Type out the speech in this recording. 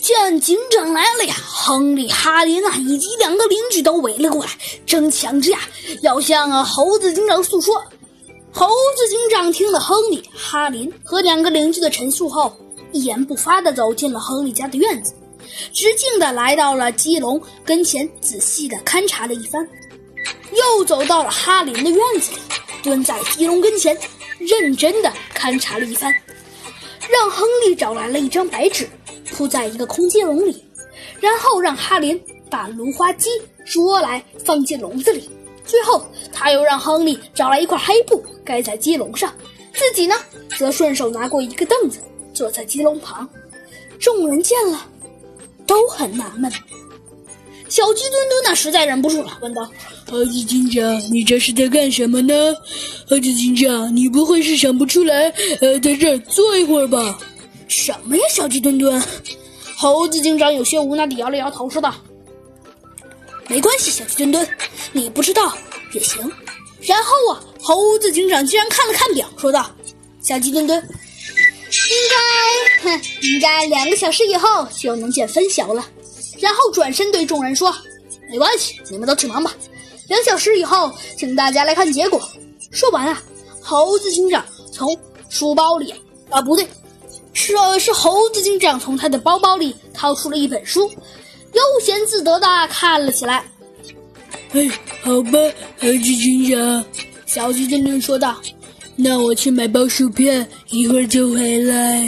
见警长来了呀，亨利、哈林啊，以及两个邻居都围了过来，争抢着呀要向猴子警长诉说。猴子警长听了亨利、哈林和两个邻居的陈述后，一言不发地走进了亨利家的院子，直径地来到了鸡笼跟前，仔细地勘察了一番，又走到了哈林的院子里，蹲在鸡笼跟前，认真地勘察了一番，让亨利找来了一张白纸。铺在一个空鸡笼里，然后让哈林把芦花鸡捉来放进笼子里。最后，他又让亨利找来一块黑布盖在鸡笼上，自己呢则顺手拿过一个凳子坐在鸡笼旁。众人见了，都很纳闷。小鸡墩墩呢实在忍不住了，问道：“猴子警长，你这是在干什么呢？猴子警长，你不会是想不出来，呃，在这儿坐一会儿吧？”什么呀，小鸡墩墩！猴子警长有些无奈地摇了摇头，说道：“没关系，小鸡墩墩，你不知道也行。”然后啊，猴子警长居然看了看表，说道：“小鸡墩墩，应该，哼，应该两个小时以后就能见分晓了。”然后转身对众人说：“没关系，你们都去忙吧。两小时以后，请大家来看结果。”说完啊，猴子警长从书包里啊，不对。是是猴子警长从他的包包里掏出了一本书，悠闲自得的看了起来。嘿，好吧，猴子警长，小鸡精灵说道：“那我去买包薯片，一会儿就回来。”